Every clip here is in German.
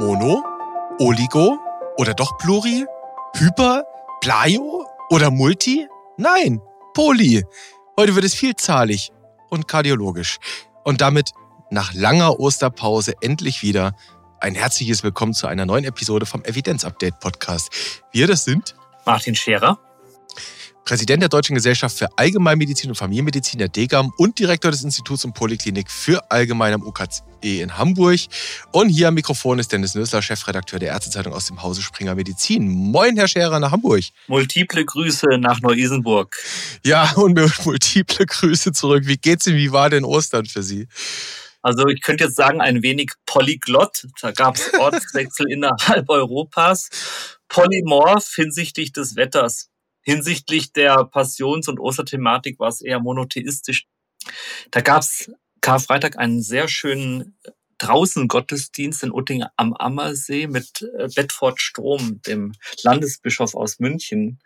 Mono, Oligo oder doch Pluri, Hyper, Plio oder Multi? Nein, Poly. Heute wird es vielzahlig und kardiologisch. Und damit nach langer Osterpause endlich wieder ein herzliches Willkommen zu einer neuen Episode vom Evidenz Update Podcast. Wir, das sind Martin Scherer Präsident der Deutschen Gesellschaft für Allgemeinmedizin und Familienmedizin der DGAM und Direktor des Instituts und Poliklinik für Allgemein am UKE in Hamburg. Und hier am Mikrofon ist Dennis Nösler, Chefredakteur der Ärztezeitung aus dem Hause Springer Medizin. Moin, Herr Scherer nach Hamburg. Multiple Grüße nach Neu-Isenburg. Ja, und multiple Grüße zurück. Wie geht's Ihnen? Wie war denn Ostern für Sie? Also ich könnte jetzt sagen, ein wenig polyglott. Da gab es Ortswechsel innerhalb Europas. Polymorph hinsichtlich des Wetters. Hinsichtlich der Passions- und Osterthematik war es eher monotheistisch. Da gab es Karfreitag einen sehr schönen äh, draußen Gottesdienst in Utting am Ammersee mit äh, Bedford Strom, dem Landesbischof aus München,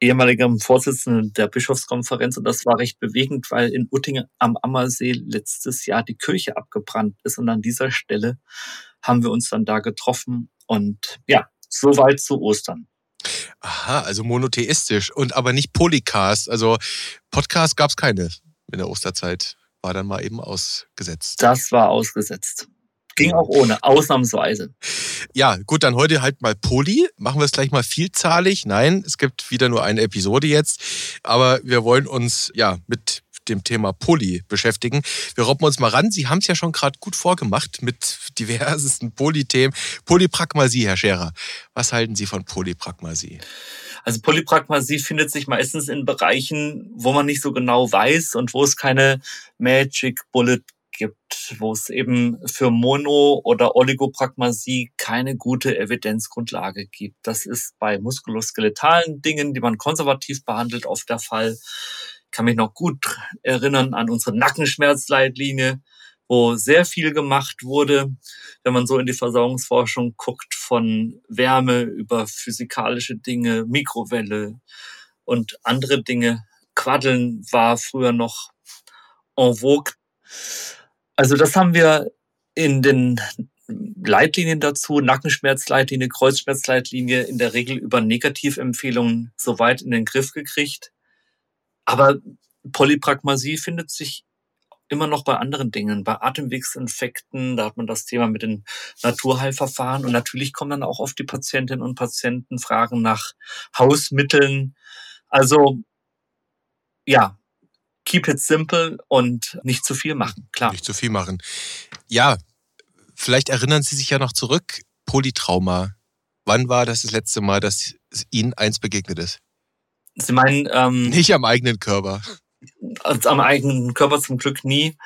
ehemaligem Vorsitzenden der Bischofskonferenz. Und das war recht bewegend, weil in Utting am Ammersee letztes Jahr die Kirche abgebrannt ist. Und an dieser Stelle haben wir uns dann da getroffen. Und ja, soweit zu Ostern. Aha, also monotheistisch und aber nicht Polycast. Also Podcast gab es keine in der Osterzeit. War dann mal eben ausgesetzt. Das war ausgesetzt. Ging auch ohne, ausnahmsweise. Ja, gut, dann heute halt mal Poly. Machen wir es gleich mal vielzahlig. Nein, es gibt wieder nur eine Episode jetzt. Aber wir wollen uns ja mit dem Thema Poly beschäftigen. Wir robben uns mal ran. Sie haben es ja schon gerade gut vorgemacht mit diversesten Polythemen. Polypragmasie, Herr Scherer. Was halten Sie von Polypragmasie? Also Polypragmasie findet sich meistens in Bereichen, wo man nicht so genau weiß und wo es keine Magic Bullet gibt, wo es eben für Mono- oder Oligopragmasie keine gute Evidenzgrundlage gibt. Das ist bei muskuloskeletalen Dingen, die man konservativ behandelt, oft der Fall kann mich noch gut erinnern an unsere Nackenschmerzleitlinie, wo sehr viel gemacht wurde, wenn man so in die Versorgungsforschung guckt, von Wärme über physikalische Dinge, Mikrowelle und andere Dinge. Quaddeln war früher noch en vogue. Also das haben wir in den Leitlinien dazu, Nackenschmerzleitlinie, Kreuzschmerzleitlinie, in der Regel über Negativempfehlungen soweit in den Griff gekriegt. Aber Polypragmasie findet sich immer noch bei anderen Dingen, bei Atemwegsinfekten, da hat man das Thema mit den Naturheilverfahren und natürlich kommen dann auch oft die Patientinnen und Patienten Fragen nach Hausmitteln. Also ja, keep it simple und nicht zu viel machen, klar. Nicht zu viel machen. Ja, vielleicht erinnern Sie sich ja noch zurück, Polytrauma. Wann war das das letzte Mal, dass Ihnen eins begegnet ist? Sie meinen... Ähm, Nicht am eigenen Körper. Am eigenen Körper zum Glück nie.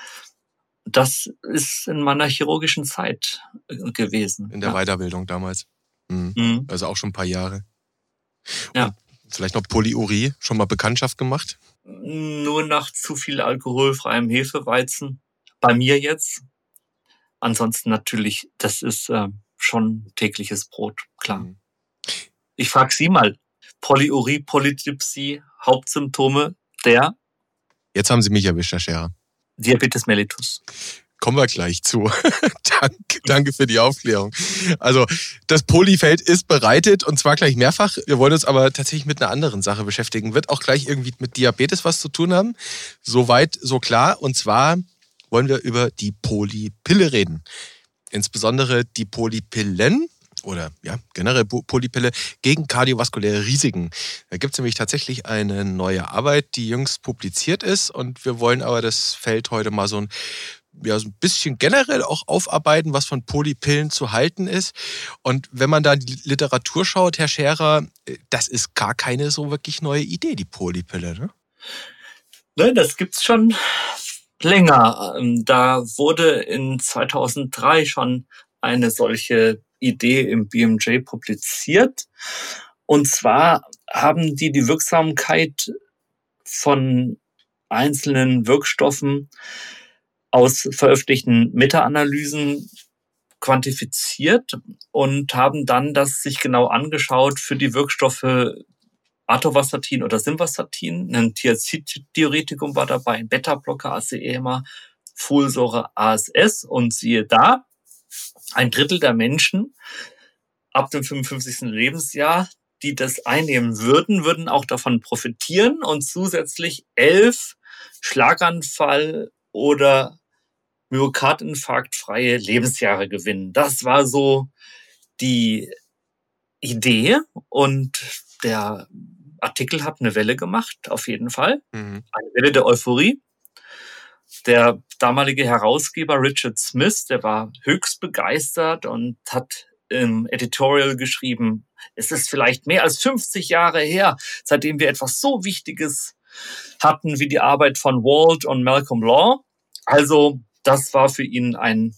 Das ist in meiner chirurgischen Zeit äh, gewesen. In der ja. Weiterbildung damals. Mhm. Mhm. Also auch schon ein paar Jahre. Ja. vielleicht noch Polyurie, schon mal Bekanntschaft gemacht? Nur nach zu viel alkoholfreiem Hefeweizen. Bei mir jetzt. Ansonsten natürlich, das ist äh, schon tägliches Brot, klar. Mhm. Ich frage Sie mal, Polyurie, Polytypsie, Hauptsymptome der? Jetzt haben Sie mich erwischt, Herr Scherer. Diabetes mellitus. Kommen wir gleich zu. danke, danke für die Aufklärung. Also das Polyfeld ist bereitet und zwar gleich mehrfach. Wir wollen uns aber tatsächlich mit einer anderen Sache beschäftigen. Wird auch gleich irgendwie mit Diabetes was zu tun haben. Soweit, so klar. Und zwar wollen wir über die Polypille reden. Insbesondere die Polypillen oder ja, generell Polypille gegen kardiovaskuläre Risiken. Da gibt es nämlich tatsächlich eine neue Arbeit, die jüngst publiziert ist und wir wollen aber das Feld heute mal so ein ja, so ein bisschen generell auch aufarbeiten, was von Polypillen zu halten ist. Und wenn man da die Literatur schaut, Herr Scherer, das ist gar keine so wirklich neue Idee, die Polypille, ne? Nein, das gibt's schon länger. Ähm, da wurde in 2003 schon eine solche Idee im BMJ publiziert. Und zwar haben die die Wirksamkeit von einzelnen Wirkstoffen aus veröffentlichten Meta-Analysen quantifiziert und haben dann das sich genau angeschaut für die Wirkstoffe Atovastatin oder Simvastatin. Ein Thiazid-Diuretikum war dabei, ein Beta-Blocker, ACEMA, Folsäure, ASS und siehe da, ein Drittel der Menschen ab dem 55. Lebensjahr, die das einnehmen würden, würden auch davon profitieren und zusätzlich elf Schlaganfall oder Myokardinfarktfreie Lebensjahre gewinnen. Das war so die Idee und der Artikel hat eine Welle gemacht, auf jeden Fall. Mhm. Eine Welle der Euphorie. Der damalige Herausgeber Richard Smith, der war höchst begeistert und hat im Editorial geschrieben, es ist vielleicht mehr als 50 Jahre her, seitdem wir etwas so Wichtiges hatten wie die Arbeit von Walt und Malcolm Law. Also das war für ihn ein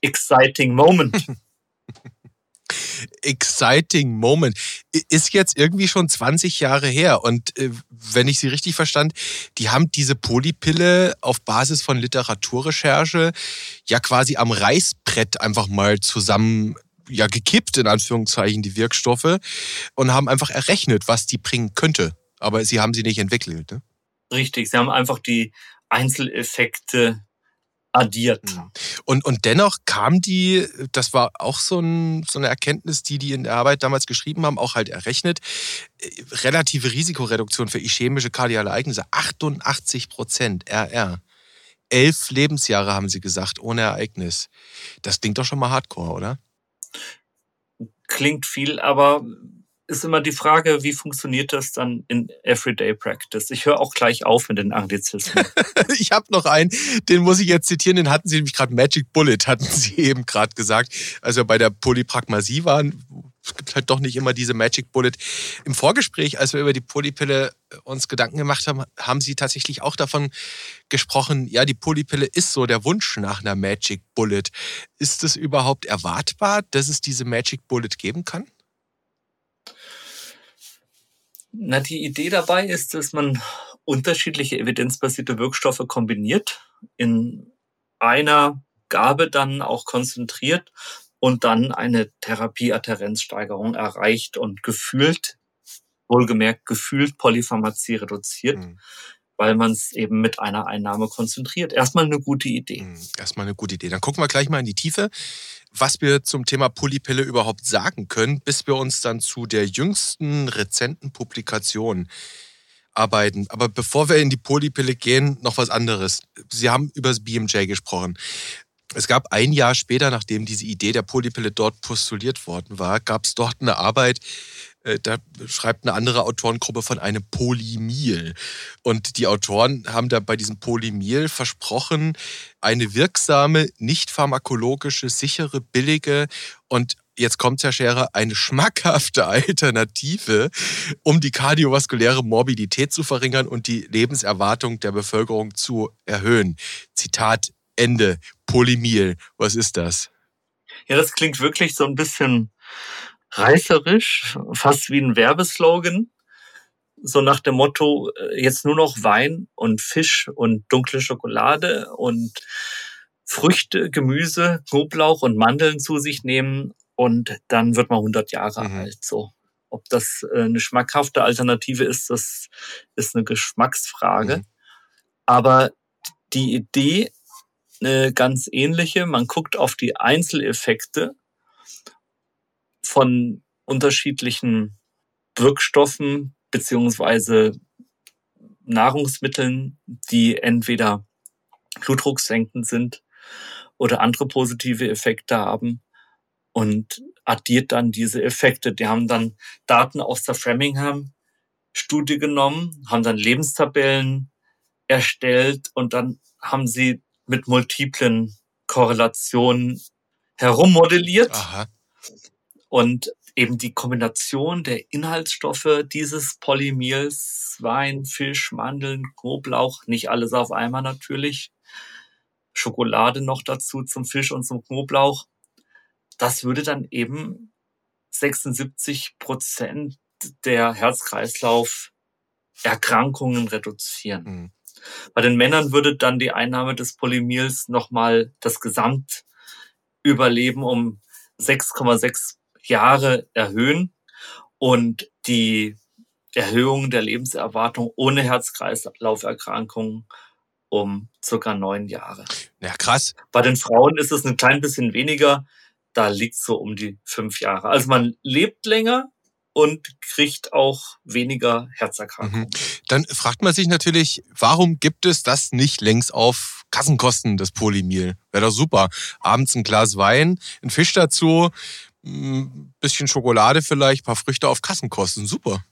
exciting Moment. exciting Moment. Ist jetzt irgendwie schon 20 Jahre her. Und äh, wenn ich Sie richtig verstand, die haben diese Polypille auf Basis von Literaturrecherche ja quasi am Reißbrett einfach mal zusammen ja gekippt, in Anführungszeichen, die Wirkstoffe und haben einfach errechnet, was die bringen könnte. Aber sie haben sie nicht entwickelt. Ne? Richtig, sie haben einfach die Einzeleffekte addiert. Mhm. Und, und dennoch kam die, das war auch so, ein, so eine Erkenntnis, die die in der Arbeit damals geschrieben haben, auch halt errechnet, äh, relative Risikoreduktion für ischämische kardiale Ereignisse, 88 Prozent RR. Elf Lebensjahre haben sie gesagt, ohne Ereignis. Das klingt doch schon mal hardcore, oder? Klingt viel, aber ist immer die Frage, wie funktioniert das dann in Everyday Practice? Ich höre auch gleich auf mit den Anglizismen. ich habe noch einen, den muss ich jetzt zitieren, den hatten Sie nämlich gerade Magic Bullet, hatten Sie eben gerade gesagt, als wir bei der Polypragmasie waren. Es gibt halt doch nicht immer diese Magic Bullet. Im Vorgespräch, als wir über die Polypille uns Gedanken gemacht haben, haben Sie tatsächlich auch davon gesprochen, ja, die Polypille ist so der Wunsch nach einer Magic Bullet. Ist es überhaupt erwartbar, dass es diese Magic Bullet geben kann? Na, die Idee dabei ist, dass man unterschiedliche evidenzbasierte Wirkstoffe kombiniert, in einer Gabe dann auch konzentriert und dann eine Therapieadherenzsteigerung erreicht und gefühlt, wohlgemerkt gefühlt Polypharmazie reduziert. Mhm weil man es eben mit einer Einnahme konzentriert. Erstmal eine gute Idee. Mhm, erstmal eine gute Idee. Dann gucken wir gleich mal in die Tiefe, was wir zum Thema Polypille überhaupt sagen können, bis wir uns dann zu der jüngsten rezenten Publikation arbeiten. Aber bevor wir in die Polypille gehen, noch was anderes. Sie haben über das BMJ gesprochen. Es gab ein Jahr später, nachdem diese Idee der Polypille dort postuliert worden war, gab es dort eine Arbeit, äh, da schreibt eine andere Autorengruppe von einem Polymil. Und die Autoren haben da bei diesem Polymil versprochen, eine wirksame, nicht pharmakologische, sichere, billige und jetzt kommt Herr Scherer, eine schmackhafte Alternative, um die kardiovaskuläre Morbidität zu verringern und die Lebenserwartung der Bevölkerung zu erhöhen. Zitat Ende. Polymil. Was ist das? Ja, das klingt wirklich so ein bisschen reißerisch, fast wie ein Werbeslogan. So nach dem Motto, äh, jetzt nur noch Wein und Fisch und dunkle Schokolade und Früchte, Gemüse, Knoblauch und Mandeln zu sich nehmen und dann wird man 100 Jahre mhm. alt. So. Ob das äh, eine schmackhafte Alternative ist, das ist eine Geschmacksfrage. Mhm. Aber die Idee eine ganz ähnliche. Man guckt auf die Einzeleffekte von unterschiedlichen Wirkstoffen beziehungsweise Nahrungsmitteln, die entweder blutdrucksenkend sind oder andere positive Effekte haben und addiert dann diese Effekte. Die haben dann Daten aus der Framingham-Studie genommen, haben dann Lebenstabellen erstellt und dann haben sie mit multiplen Korrelationen herummodelliert. Aha. Und eben die Kombination der Inhaltsstoffe dieses Polymers, Wein, Fisch, Mandeln, Knoblauch, nicht alles auf einmal natürlich, Schokolade noch dazu zum Fisch und zum Knoblauch, das würde dann eben 76 Prozent der Herz-Kreislauf-Erkrankungen reduzieren. Mhm. Bei den Männern würde dann die Einnahme des Polymers nochmal das Gesamtüberleben um 6,6 Jahre erhöhen und die Erhöhung der Lebenserwartung ohne Herz-Kreislauf-Erkrankungen um circa neun Jahre. Ja, krass. Bei den Frauen ist es ein klein bisschen weniger. da liegt so um die fünf Jahre. Also man lebt länger und kriegt auch weniger Herzerkrankungen. Mhm. Dann fragt man sich natürlich, warum gibt es das nicht längst auf Kassenkosten, das Polymil? Wäre doch super. Abends ein Glas Wein, ein Fisch dazu, ein bisschen Schokolade vielleicht, ein paar Früchte auf Kassenkosten. Super.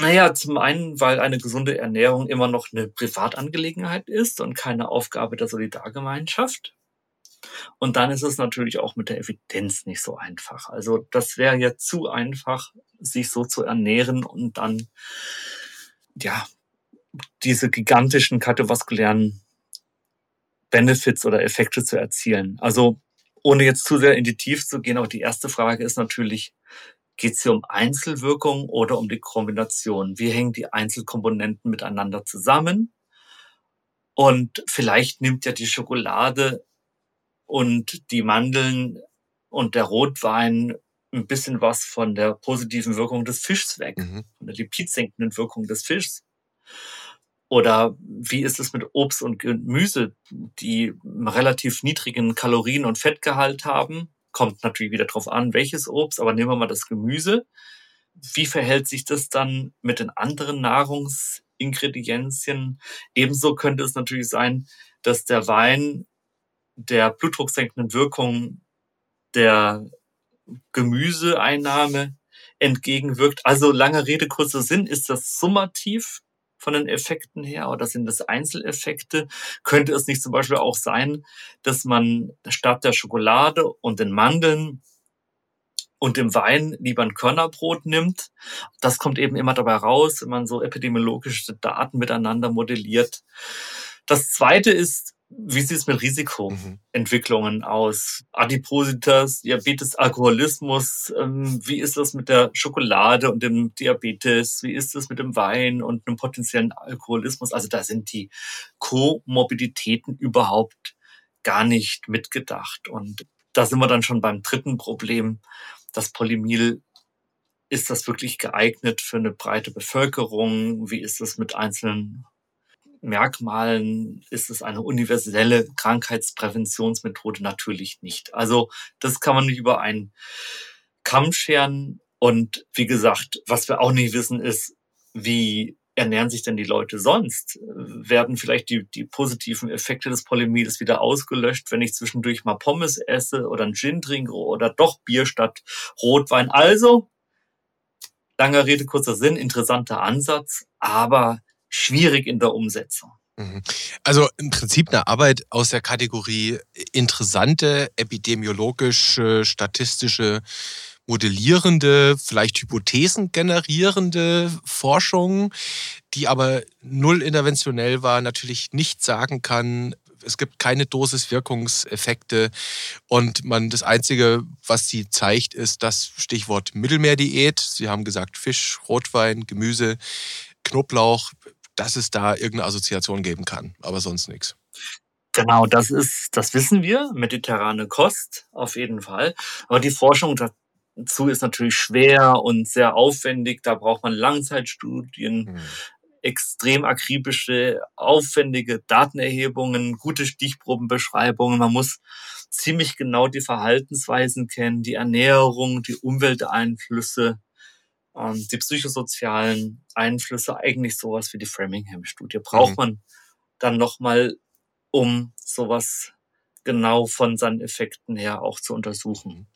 Naja, zum einen, weil eine gesunde Ernährung immer noch eine Privatangelegenheit ist und keine Aufgabe der Solidargemeinschaft. Und dann ist es natürlich auch mit der Evidenz nicht so einfach. Also das wäre ja zu einfach, sich so zu ernähren und dann, ja, diese gigantischen kardiovaskulären Benefits oder Effekte zu erzielen. Also ohne jetzt zu sehr in die Tiefe zu gehen, auch die erste Frage ist natürlich, geht es hier um Einzelwirkung oder um die Kombination? Wie hängen die Einzelkomponenten miteinander zusammen? Und vielleicht nimmt ja die Schokolade und die Mandeln und der Rotwein ein bisschen was von der positiven Wirkung des Fischs weg, mhm. von der lipidsenkenden Wirkung des Fischs. Oder wie ist es mit Obst und Gemüse, die relativ niedrigen Kalorien- und Fettgehalt haben? Kommt natürlich wieder drauf an, welches Obst, aber nehmen wir mal das Gemüse. Wie verhält sich das dann mit den anderen Nahrungsingredienzien? Ebenso könnte es natürlich sein, dass der Wein der blutdrucksenkenden Wirkung der Gemüseeinnahme entgegenwirkt. Also lange Rede, kurzer Sinn, ist das summativ von den Effekten her oder sind das Einzeleffekte? Könnte es nicht zum Beispiel auch sein, dass man statt der Schokolade und den Mandeln und dem Wein lieber ein Körnerbrot nimmt? Das kommt eben immer dabei raus, wenn man so epidemiologische Daten miteinander modelliert. Das zweite ist, wie sieht es mit Risikoentwicklungen mhm. aus? Adipositas, Diabetes, Alkoholismus, ähm, wie ist das mit der Schokolade und dem Diabetes? Wie ist das mit dem Wein und einem potenziellen Alkoholismus? Also da sind die Komorbiditäten überhaupt gar nicht mitgedacht. Und da sind wir dann schon beim dritten Problem. Das Polymil ist das wirklich geeignet für eine breite Bevölkerung? Wie ist es mit einzelnen Merkmalen ist es eine universelle Krankheitspräventionsmethode natürlich nicht. Also das kann man nicht über einen Kamm scheren. Und wie gesagt, was wir auch nicht wissen, ist, wie ernähren sich denn die Leute sonst? Werden vielleicht die, die positiven Effekte des Polymils wieder ausgelöscht, wenn ich zwischendurch mal Pommes esse oder einen Gin trinke oder doch Bier statt Rotwein? Also, langer Rede, kurzer Sinn, interessanter Ansatz, aber schwierig in der Umsetzung. Mhm. Also im Prinzip eine Arbeit aus der Kategorie interessante, epidemiologische, statistische, modellierende, vielleicht Hypothesen generierende Forschung, die aber null interventionell war, natürlich nicht sagen kann, es gibt keine Dosiswirkungseffekte und man das Einzige, was sie zeigt, ist das Stichwort Mittelmeerdiät. Sie haben gesagt Fisch, Rotwein, Gemüse, Knoblauch dass es da irgendeine Assoziation geben kann, aber sonst nichts. Genau, das ist, das wissen wir, mediterrane Kost auf jeden Fall. Aber die Forschung dazu ist natürlich schwer und sehr aufwendig. Da braucht man Langzeitstudien, hm. extrem akribische, aufwendige Datenerhebungen, gute Stichprobenbeschreibungen. Man muss ziemlich genau die Verhaltensweisen kennen, die Ernährung, die Umwelteinflüsse ähm, die psychosozialen Einflüsse, eigentlich sowas wie die Framingham-Studie. Braucht mhm. man dann nochmal, um sowas genau von seinen Effekten her auch zu untersuchen.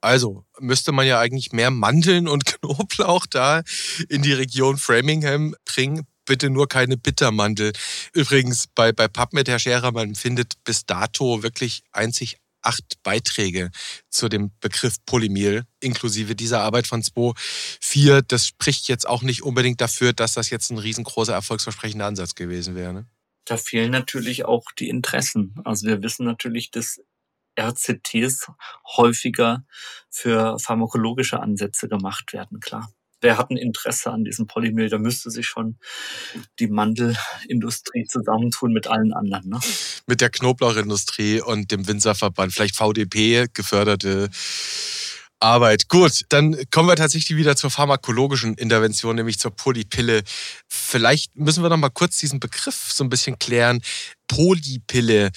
Also müsste man ja eigentlich mehr Mandeln und Knoblauch da in die Region Framingham bringen. Bitte nur keine Bittermandel. Übrigens bei, bei PubMed, Herr Scherer, man findet bis dato wirklich einzig acht Beiträge zu dem Begriff Polymil, inklusive dieser Arbeit von 2.4. Das spricht jetzt auch nicht unbedingt dafür, dass das jetzt ein riesengroßer, erfolgsversprechender Ansatz gewesen wäre. Ne? Da fehlen natürlich auch die Interessen. Also wir wissen natürlich, dass RCTs häufiger für pharmakologische Ansätze gemacht werden, klar wer hat ein Interesse an diesem Polymehl? Da müsste sich schon die Mandelindustrie zusammentun mit allen anderen. Ne? Mit der Knoblauchindustrie und dem Winzerverband, vielleicht VDP geförderte Arbeit. Gut, dann kommen wir tatsächlich wieder zur pharmakologischen Intervention, nämlich zur Polypille. Vielleicht müssen wir noch mal kurz diesen Begriff so ein bisschen klären. Polypille.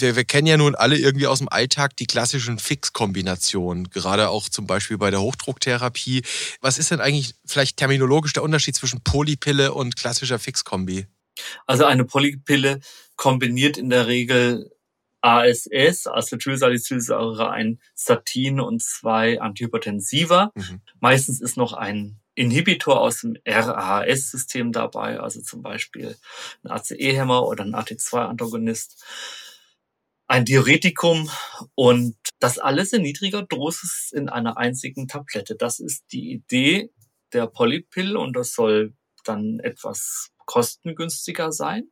Wir, wir kennen ja nun alle irgendwie aus dem Alltag die klassischen Fix-Kombinationen, gerade auch zum Beispiel bei der Hochdrucktherapie. Was ist denn eigentlich vielleicht terminologisch der Unterschied zwischen Polypille und klassischer Fix-Kombi? Also eine Polypille kombiniert in der Regel ASS, Acetylsalicylsäure, ein Statin und zwei Antihypertensiva. Mhm. Meistens ist noch ein Inhibitor aus dem RAS-System dabei, also zum Beispiel ein ACE-Hämmer oder ein AT2-Antagonist, ein Diuretikum und das alles in niedriger Dosis in einer einzigen Tablette. Das ist die Idee der Polypill und das soll dann etwas kostengünstiger sein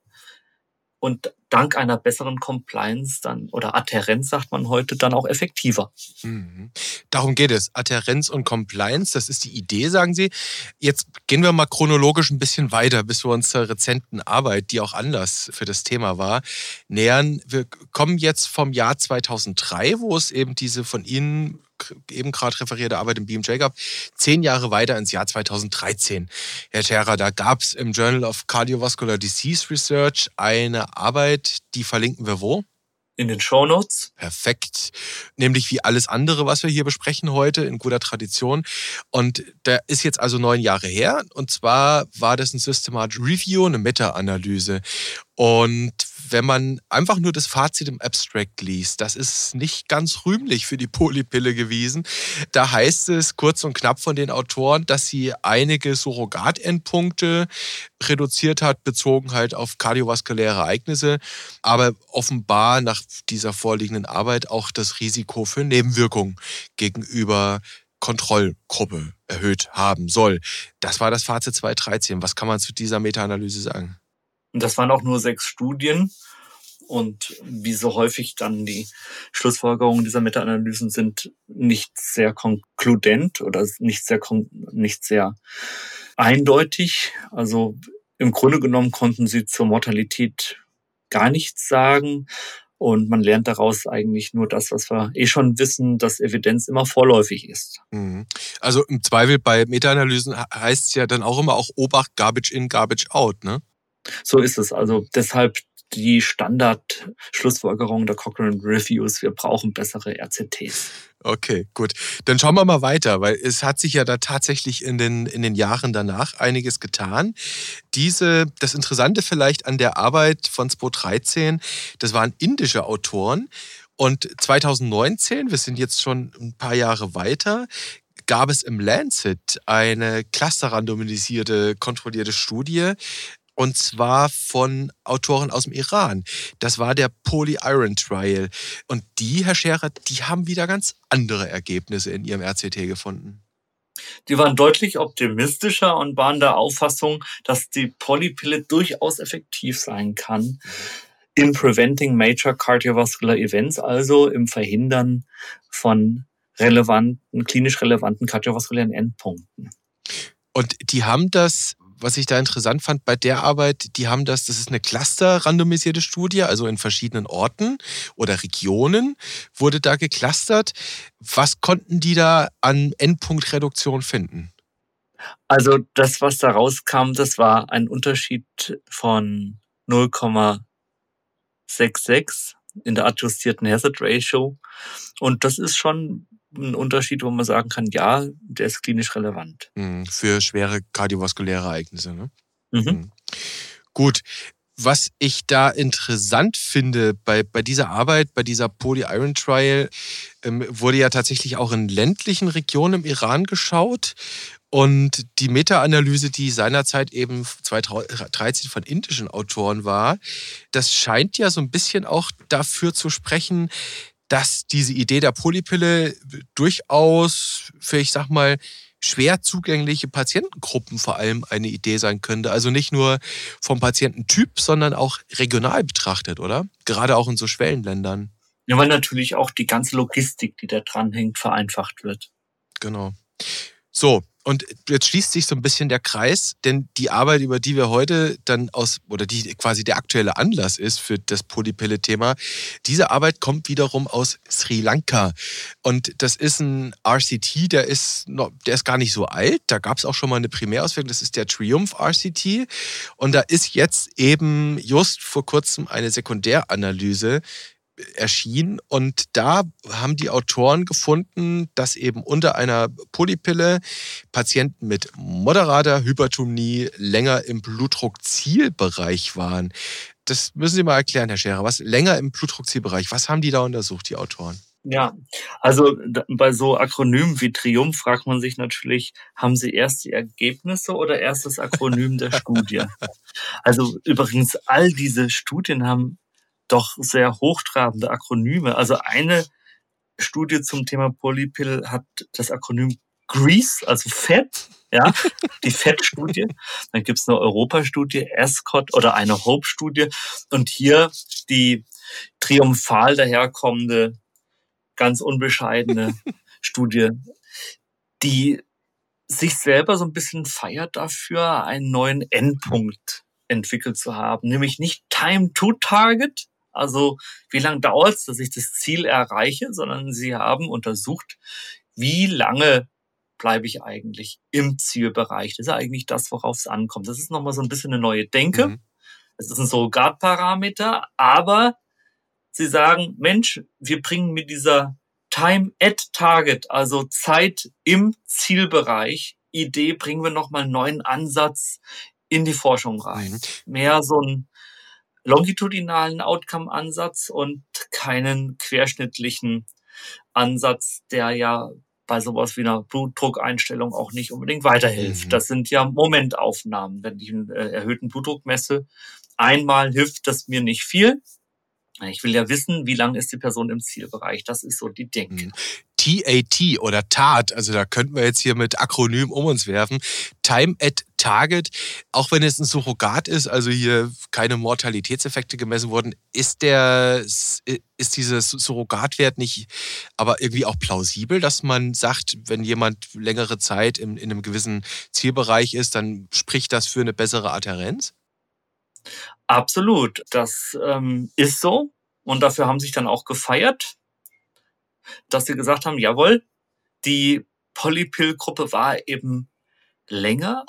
und dank einer besseren Compliance dann oder Adherenz sagt man heute dann auch effektiver. Mhm. Darum geht es. Adherenz und Compliance, das ist die Idee, sagen Sie. Jetzt gehen wir mal chronologisch ein bisschen weiter, bis wir uns zur rezenten Arbeit, die auch Anlass für das Thema war, nähern. Wir kommen jetzt vom Jahr 2003, wo es eben diese von Ihnen eben gerade referierte Arbeit im BMJ gab, zehn Jahre weiter ins Jahr 2013. Herr Terra, da gab es im Journal of Cardiovascular Disease Research eine Arbeit, die verlinken wir wo? in den Show Notes. Perfekt. Nämlich wie alles andere, was wir hier besprechen heute in guter Tradition. Und der ist jetzt also neun Jahre her. Und zwar war das ein Systematic Review, eine Meta-Analyse. Und wenn man einfach nur das Fazit im Abstract liest, das ist nicht ganz rühmlich für die Polypille gewesen. Da heißt es kurz und knapp von den Autoren, dass sie einige Surrogatendpunkte reduziert hat, bezogen halt auf kardiovaskuläre Ereignisse, aber offenbar nach dieser vorliegenden Arbeit auch das Risiko für Nebenwirkungen gegenüber Kontrollgruppe erhöht haben soll. Das war das Fazit 2013. Was kann man zu dieser Meta-Analyse sagen? Und das waren auch nur sechs Studien. Und wie so häufig dann die Schlussfolgerungen dieser Meta-Analysen sind nicht sehr konkludent oder nicht sehr, nicht sehr eindeutig. Also im Grunde genommen konnten sie zur Mortalität gar nichts sagen. Und man lernt daraus eigentlich nur das, was wir eh schon wissen, dass Evidenz immer vorläufig ist. Mhm. Also im Zweifel bei Meta-Analysen heißt es ja dann auch immer auch Obacht, Garbage in, Garbage out, ne? So ist es. Also deshalb die Standard-Schlussfolgerung der Cochrane Reviews, wir brauchen bessere RCTs. Okay, gut. Dann schauen wir mal weiter, weil es hat sich ja da tatsächlich in den, in den Jahren danach einiges getan. Diese, das Interessante vielleicht an der Arbeit von 2013, das waren indische Autoren. Und 2019, wir sind jetzt schon ein paar Jahre weiter, gab es im Lancet eine clusterrandomisierte, kontrollierte Studie, und zwar von Autoren aus dem Iran. Das war der Poly-Iron Trial. Und die, Herr Scherer, die haben wieder ganz andere Ergebnisse in ihrem RCT gefunden. Die waren deutlich optimistischer und waren der Auffassung, dass die Polypille durchaus effektiv sein kann in preventing major cardiovascular events, also im Verhindern von relevanten, klinisch relevanten kardiovaskulären Endpunkten. Und die haben das was ich da interessant fand bei der Arbeit, die haben das, das ist eine cluster-randomisierte Studie, also in verschiedenen Orten oder Regionen wurde da geclustert. Was konnten die da an Endpunktreduktion finden? Also das, was da rauskam, das war ein Unterschied von 0,66 in der adjustierten Hazard Ratio. Und das ist schon ein Unterschied, wo man sagen kann, ja, der ist klinisch relevant. Mhm, für schwere kardiovaskuläre Ereignisse. Ne? Mhm. Mhm. Gut. Was ich da interessant finde bei, bei dieser Arbeit, bei dieser Poly-Iron Trial, ähm, wurde ja tatsächlich auch in ländlichen Regionen im Iran geschaut. Und die Meta-Analyse, die seinerzeit eben 2013 von indischen Autoren war, das scheint ja so ein bisschen auch dafür zu sprechen, dass diese Idee der Polypille durchaus für, ich sag mal, schwer zugängliche Patientengruppen vor allem eine Idee sein könnte. Also nicht nur vom Patiententyp, sondern auch regional betrachtet, oder? Gerade auch in so Schwellenländern. Ja, weil natürlich auch die ganze Logistik, die da dranhängt, vereinfacht wird. Genau. So, und jetzt schließt sich so ein bisschen der Kreis, denn die Arbeit, über die wir heute dann aus, oder die quasi der aktuelle Anlass ist für das Polypille-Thema, diese Arbeit kommt wiederum aus Sri Lanka. Und das ist ein RCT, der ist, noch, der ist gar nicht so alt. Da gab es auch schon mal eine Primärauswirkung, das ist der Triumph RCT. Und da ist jetzt eben just vor kurzem eine Sekundäranalyse erschien. Und da haben die Autoren gefunden, dass eben unter einer Polypille Patienten mit moderater Hypertonie länger im Blutdruckzielbereich waren. Das müssen Sie mal erklären, Herr Scherer. Was länger im Blutdruckzielbereich? Was haben die da untersucht, die Autoren? Ja, also bei so Akronymen wie Triumph fragt man sich natürlich, haben Sie erst die Ergebnisse oder erst das Akronym der Studie? Also übrigens, all diese Studien haben doch sehr hochtrabende Akronyme. Also eine Studie zum Thema Polypill hat das Akronym Grease, also Fett, ja, die Fettstudie. Dann gibt's eine Europastudie, ESCOT oder eine Hope-Studie. Und hier die triumphal daherkommende, ganz unbescheidene Studie, die sich selber so ein bisschen feiert dafür, einen neuen Endpunkt entwickelt zu haben, nämlich nicht Time to Target, also wie lange dauert es, dass ich das Ziel erreiche, sondern sie haben untersucht, wie lange bleibe ich eigentlich im Zielbereich. Das ist eigentlich das, worauf es ankommt. Das ist nochmal so ein bisschen eine neue Denke. Mhm. Es ist ein Surrogatparameter, aber sie sagen, Mensch, wir bringen mit dieser Time at Target, also Zeit im Zielbereich, Idee, bringen wir nochmal einen neuen Ansatz in die Forschung rein. Mhm. Mehr so ein longitudinalen Outcome-Ansatz und keinen querschnittlichen Ansatz, der ja bei sowas wie einer Blutdruckeinstellung auch nicht unbedingt weiterhilft. Mhm. Das sind ja Momentaufnahmen. Wenn ich einen äh, erhöhten Blutdruck messe, einmal hilft das mir nicht viel. Ich will ja wissen, wie lange ist die Person im Zielbereich. Das ist so die Denke. Mhm. TAT oder TAT, also da könnten wir jetzt hier mit Akronym um uns werfen. Time at Target, auch wenn es ein Surrogat ist, also hier keine Mortalitätseffekte gemessen wurden, ist der, ist dieses Surrogatwert nicht aber irgendwie auch plausibel, dass man sagt, wenn jemand längere Zeit in, in einem gewissen Zielbereich ist, dann spricht das für eine bessere Adherenz? Absolut, das ähm, ist so. Und dafür haben sich dann auch gefeiert dass sie gesagt haben, jawohl, die Polypill-Gruppe war eben länger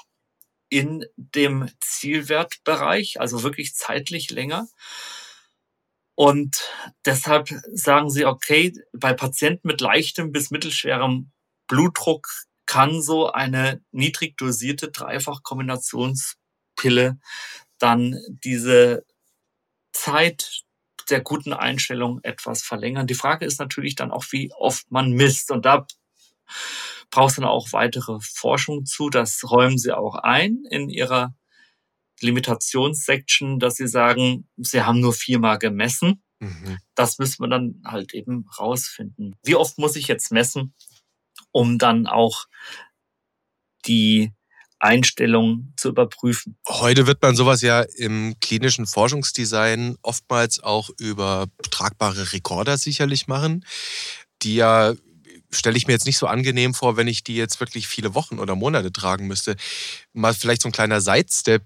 in dem Zielwertbereich, also wirklich zeitlich länger. Und deshalb sagen sie, okay, bei Patienten mit leichtem bis mittelschwerem Blutdruck kann so eine niedrig dosierte Dreifach-Kombinationspille dann diese Zeit der guten Einstellung etwas verlängern. Die Frage ist natürlich dann auch, wie oft man misst. Und da braucht es dann auch weitere Forschung zu. Das räumen sie auch ein in ihrer Limitationssection, dass sie sagen, sie haben nur viermal gemessen. Mhm. Das müssen wir dann halt eben rausfinden. Wie oft muss ich jetzt messen, um dann auch die Einstellungen zu überprüfen. Heute wird man sowas ja im klinischen Forschungsdesign oftmals auch über tragbare Rekorder sicherlich machen, die ja stelle ich mir jetzt nicht so angenehm vor, wenn ich die jetzt wirklich viele Wochen oder Monate tragen müsste. Mal vielleicht so ein kleiner Sidestep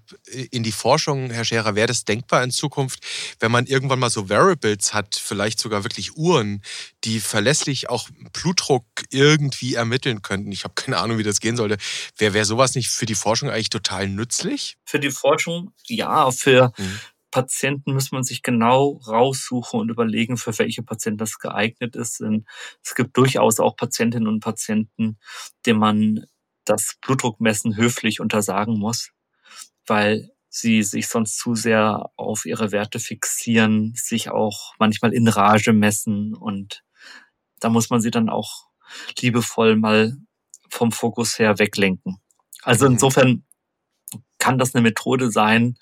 in die Forschung, Herr Scherer, wäre das denkbar in Zukunft, wenn man irgendwann mal so Variables hat, vielleicht sogar wirklich Uhren, die verlässlich auch Blutdruck irgendwie ermitteln könnten. Ich habe keine Ahnung, wie das gehen sollte. Wäre wär sowas nicht für die Forschung eigentlich total nützlich? Für die Forschung, ja, für mhm. Patienten muss man sich genau raussuchen und überlegen, für welche Patienten das geeignet ist. Denn es gibt durchaus auch Patientinnen und Patienten, denen man das Blutdruckmessen höflich untersagen muss, weil sie sich sonst zu sehr auf ihre Werte fixieren, sich auch manchmal in Rage messen und da muss man sie dann auch liebevoll mal vom Fokus her weglenken. Also insofern kann das eine Methode sein,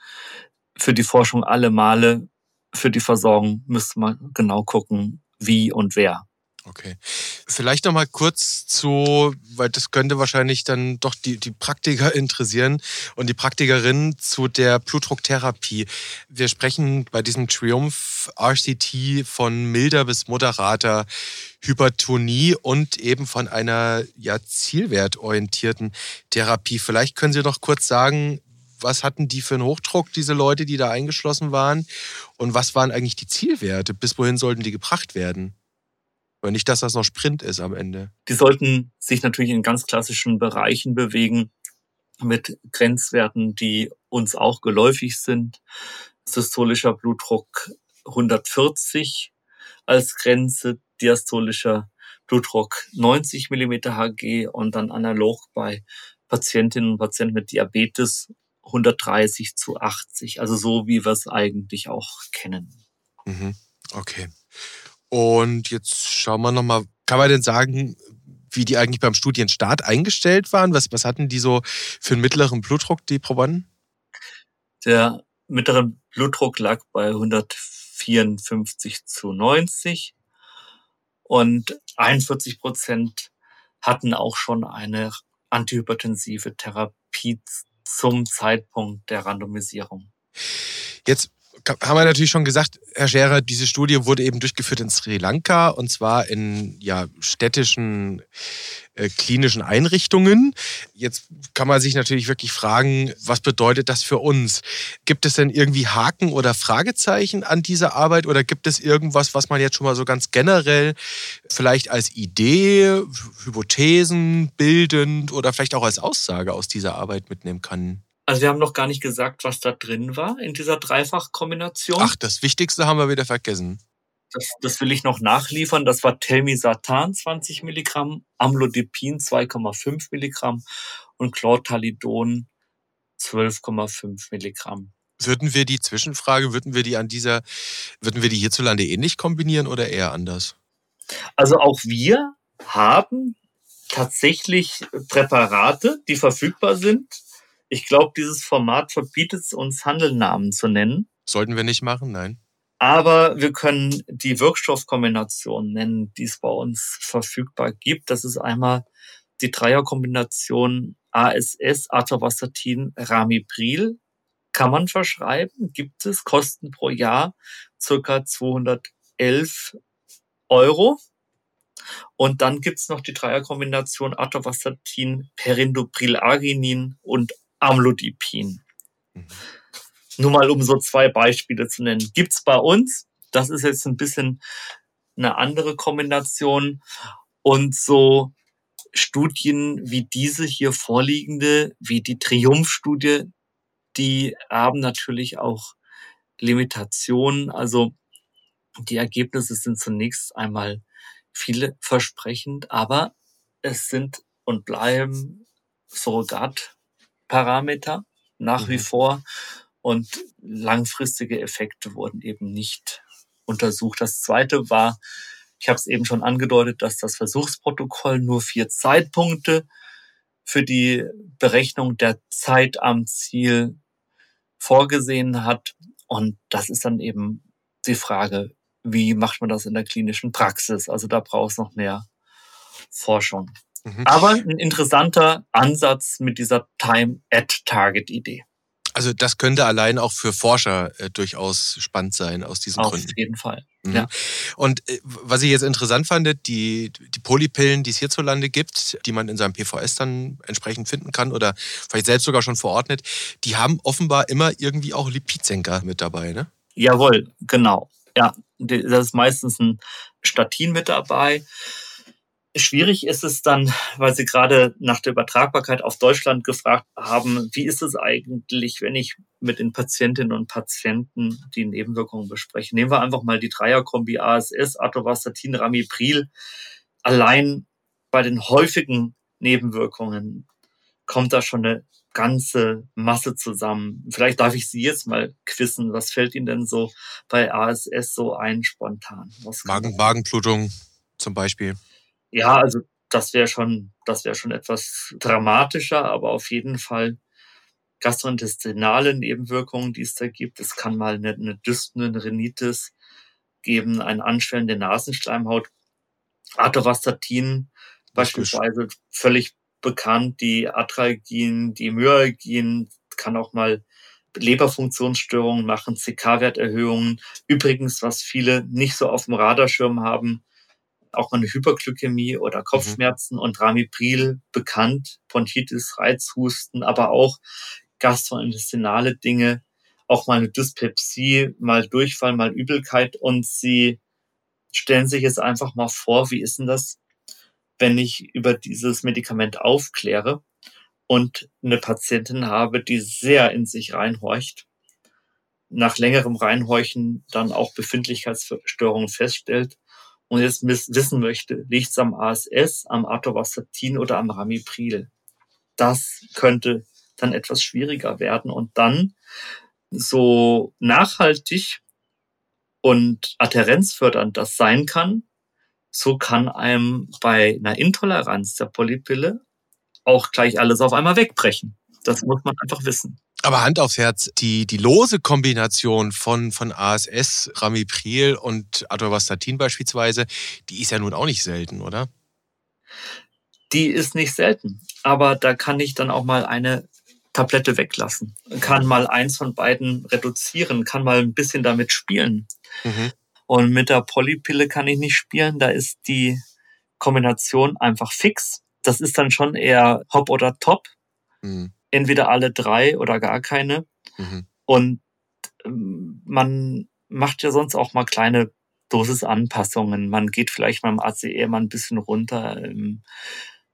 für die Forschung alle Male, für die Versorgung müsste man genau gucken, wie und wer. Okay. Vielleicht noch mal kurz zu, weil das könnte wahrscheinlich dann doch die, die Praktiker interessieren und die Praktikerinnen zu der Blutdrucktherapie. Wir sprechen bei diesem Triumph RCT von milder bis moderater Hypertonie und eben von einer ja, zielwertorientierten Therapie. Vielleicht können Sie noch kurz sagen, was hatten die für einen Hochdruck, diese Leute, die da eingeschlossen waren? Und was waren eigentlich die Zielwerte? Bis wohin sollten die gebracht werden? Oder nicht, dass das noch Sprint ist am Ende. Die sollten sich natürlich in ganz klassischen Bereichen bewegen mit Grenzwerten, die uns auch geläufig sind. Systolischer Blutdruck 140 als Grenze, diastolischer Blutdruck 90 mm Hg und dann analog bei Patientinnen und Patienten mit Diabetes 130 zu 80, also so wie wir es eigentlich auch kennen. Mhm. Okay. Und jetzt schauen wir nochmal, kann man denn sagen, wie die eigentlich beim Studienstart eingestellt waren? Was, was hatten die so für einen mittleren Blutdruck, die Probanden? Der mittlere Blutdruck lag bei 154 zu 90 und 41 Prozent hatten auch schon eine antihypertensive Therapie zum Zeitpunkt der Randomisierung. Jetzt haben wir natürlich schon gesagt, Herr Scherer, diese Studie wurde eben durchgeführt in Sri Lanka und zwar in ja, städtischen äh, klinischen Einrichtungen. Jetzt kann man sich natürlich wirklich fragen, was bedeutet das für uns? Gibt es denn irgendwie Haken oder Fragezeichen an dieser Arbeit oder gibt es irgendwas, was man jetzt schon mal so ganz generell vielleicht als Idee, Hypothesen bildend oder vielleicht auch als Aussage aus dieser Arbeit mitnehmen kann? Also wir haben noch gar nicht gesagt, was da drin war in dieser Dreifachkombination. Ach, das Wichtigste haben wir wieder vergessen. Das, das will ich noch nachliefern. Das war Telmisartan 20 Milligramm, Amlodipin 2,5 Milligramm und Chlortalidon 12,5 Milligramm. Würden wir die Zwischenfrage, würden wir die an dieser, würden wir die hierzulande ähnlich kombinieren oder eher anders? Also auch wir haben tatsächlich Präparate, die verfügbar sind, ich glaube, dieses Format verbietet es uns, Handelnamen zu nennen. Sollten wir nicht machen, nein. Aber wir können die Wirkstoffkombination nennen, die es bei uns verfügbar gibt. Das ist einmal die Dreierkombination ASS, Atorvastatin, Ramipril. Kann man verschreiben, gibt es, Kosten pro Jahr circa 211 Euro. Und dann gibt's noch die Dreierkombination Atorvastatin, Perindopril, Arginin und Amlodipin. Mhm. Nur mal um so zwei Beispiele zu nennen. Gibt's bei uns. Das ist jetzt ein bisschen eine andere Kombination. Und so Studien wie diese hier vorliegende, wie die Triumph-Studie, die haben natürlich auch Limitationen. Also die Ergebnisse sind zunächst einmal vielversprechend, aber es sind und bleiben Surrogat Parameter nach mhm. wie vor und langfristige Effekte wurden eben nicht untersucht. Das zweite war, ich habe es eben schon angedeutet, dass das Versuchsprotokoll nur vier Zeitpunkte für die Berechnung der Zeit am Ziel vorgesehen hat. Und das ist dann eben die Frage, wie macht man das in der klinischen Praxis? Also da braucht es noch mehr Forschung. Mhm. Aber ein interessanter Ansatz mit dieser Time-at-Target-Idee. Also das könnte allein auch für Forscher äh, durchaus spannend sein aus diesen Auf Gründen. Auf jeden Fall. Mhm. Ja. Und äh, was ich jetzt interessant fand, die, die Polypillen, die es hierzulande gibt, die man in seinem PVS dann entsprechend finden kann oder vielleicht selbst sogar schon verordnet, die haben offenbar immer irgendwie auch Lipidsenker mit dabei, ne? Jawohl, genau. Ja, das ist meistens ein Statin mit dabei. Schwierig ist es dann, weil Sie gerade nach der Übertragbarkeit auf Deutschland gefragt haben, wie ist es eigentlich, wenn ich mit den Patientinnen und Patienten die Nebenwirkungen bespreche? Nehmen wir einfach mal die Dreierkombi ASS, Atorvastatin, Ramipril. Allein bei den häufigen Nebenwirkungen kommt da schon eine ganze Masse zusammen. Vielleicht darf ich Sie jetzt mal quissen. Was fällt Ihnen denn so bei ASS so ein spontan? Magen, Magenblutung zum Beispiel. Ja, also das wäre schon, das wäre schon etwas dramatischer, aber auf jeden Fall gastrointestinale Nebenwirkungen, die es da gibt. Es kann mal eine, eine Dyspnoe, eine Rhinitis geben, ein Anschwellen der Nasenschleimhaut. Atorvastatin beispielsweise völlig bekannt, die Atralgin, die Myalgin, kann auch mal Leberfunktionsstörungen machen, CK-Werterhöhungen. Übrigens, was viele nicht so auf dem Radarschirm haben, auch mal eine Hyperglykämie oder Kopfschmerzen mhm. und Ramipril bekannt, Bronchitis, Reizhusten, aber auch gastrointestinale Dinge, auch mal eine Dyspepsie, mal Durchfall, mal Übelkeit und sie stellen sich jetzt einfach mal vor, wie ist denn das, wenn ich über dieses Medikament aufkläre und eine Patientin habe, die sehr in sich reinhorcht nach längerem Reinhorchen dann auch Befindlichkeitsstörungen feststellt und jetzt wissen möchte, liegt es am ASS, am Atorvastatin oder am Ramipril. Das könnte dann etwas schwieriger werden und dann so nachhaltig und adherenzfördernd das sein kann, so kann einem bei einer Intoleranz der Polypille auch gleich alles auf einmal wegbrechen. Das muss man einfach wissen. Aber Hand aufs Herz, die, die lose Kombination von, von ASS, Ramipril und Atorvastatin beispielsweise, die ist ja nun auch nicht selten, oder? Die ist nicht selten. Aber da kann ich dann auch mal eine Tablette weglassen, kann mal eins von beiden reduzieren, kann mal ein bisschen damit spielen. Mhm. Und mit der Polypille kann ich nicht spielen, da ist die Kombination einfach fix. Das ist dann schon eher Hop oder Top. Mhm entweder alle drei oder gar keine. Mhm. Und ähm, man macht ja sonst auch mal kleine Dosisanpassungen. Man geht vielleicht beim ACE mal ein bisschen runter, im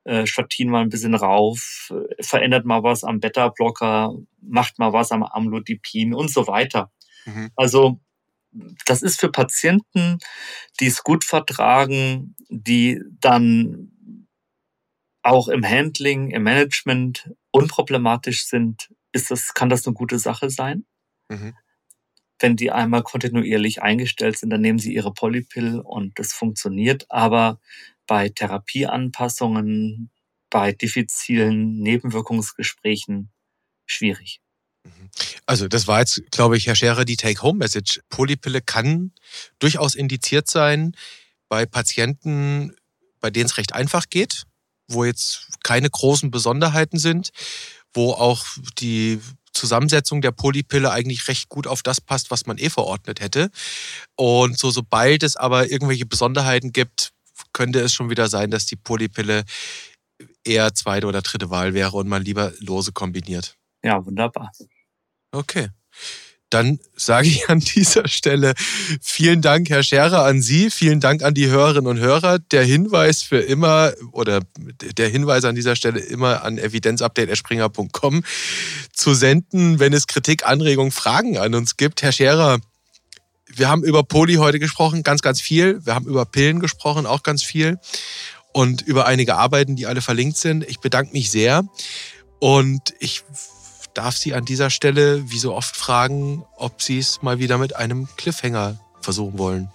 äh, Statin mal ein bisschen rauf, verändert mal was am Beta-Blocker, macht mal was am Amlodipin und so weiter. Mhm. Also das ist für Patienten, die es gut vertragen, die dann auch im Handling, im Management unproblematisch sind, ist das, kann das eine gute Sache sein. Mhm. Wenn die einmal kontinuierlich eingestellt sind, dann nehmen sie ihre Polypill und das funktioniert. Aber bei Therapieanpassungen, bei diffizilen Nebenwirkungsgesprächen schwierig. Mhm. Also das war jetzt, glaube ich, Herr Scherer, die Take-Home-Message. Polypille kann durchaus indiziert sein bei Patienten, bei denen es recht einfach geht, wo jetzt keine großen Besonderheiten sind, wo auch die Zusammensetzung der Polypille eigentlich recht gut auf das passt, was man eh verordnet hätte. Und so, sobald es aber irgendwelche Besonderheiten gibt, könnte es schon wieder sein, dass die Polypille eher zweite oder dritte Wahl wäre und man lieber lose kombiniert. Ja, wunderbar. Okay. Dann sage ich an dieser Stelle vielen Dank, Herr Scherer, an Sie. Vielen Dank an die Hörerinnen und Hörer. Der Hinweis für immer oder der Hinweis an dieser Stelle immer an evidenzupdate.springer.com zu senden, wenn es Kritik, Anregungen, Fragen an uns gibt. Herr Scherer, wir haben über Poli heute gesprochen, ganz, ganz viel. Wir haben über Pillen gesprochen, auch ganz viel. Und über einige Arbeiten, die alle verlinkt sind. Ich bedanke mich sehr. Und ich darf Sie an dieser Stelle, wie so oft, fragen, ob Sie es mal wieder mit einem Cliffhanger versuchen wollen.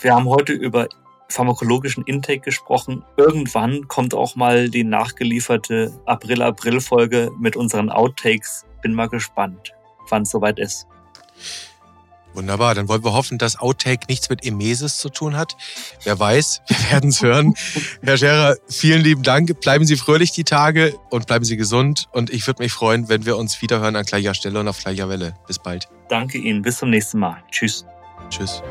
Wir haben heute über pharmakologischen Intake gesprochen. Irgendwann kommt auch mal die nachgelieferte April-April-Folge mit unseren Outtakes. Bin mal gespannt, wann es soweit ist. Wunderbar, dann wollen wir hoffen, dass Outtake nichts mit Emesis zu tun hat. Wer weiß, wir werden es hören. Herr Scherer, vielen lieben Dank. Bleiben Sie fröhlich die Tage und bleiben Sie gesund. Und ich würde mich freuen, wenn wir uns wiederhören an gleicher Stelle und auf gleicher Welle. Bis bald. Danke Ihnen. Bis zum nächsten Mal. Tschüss. Tschüss.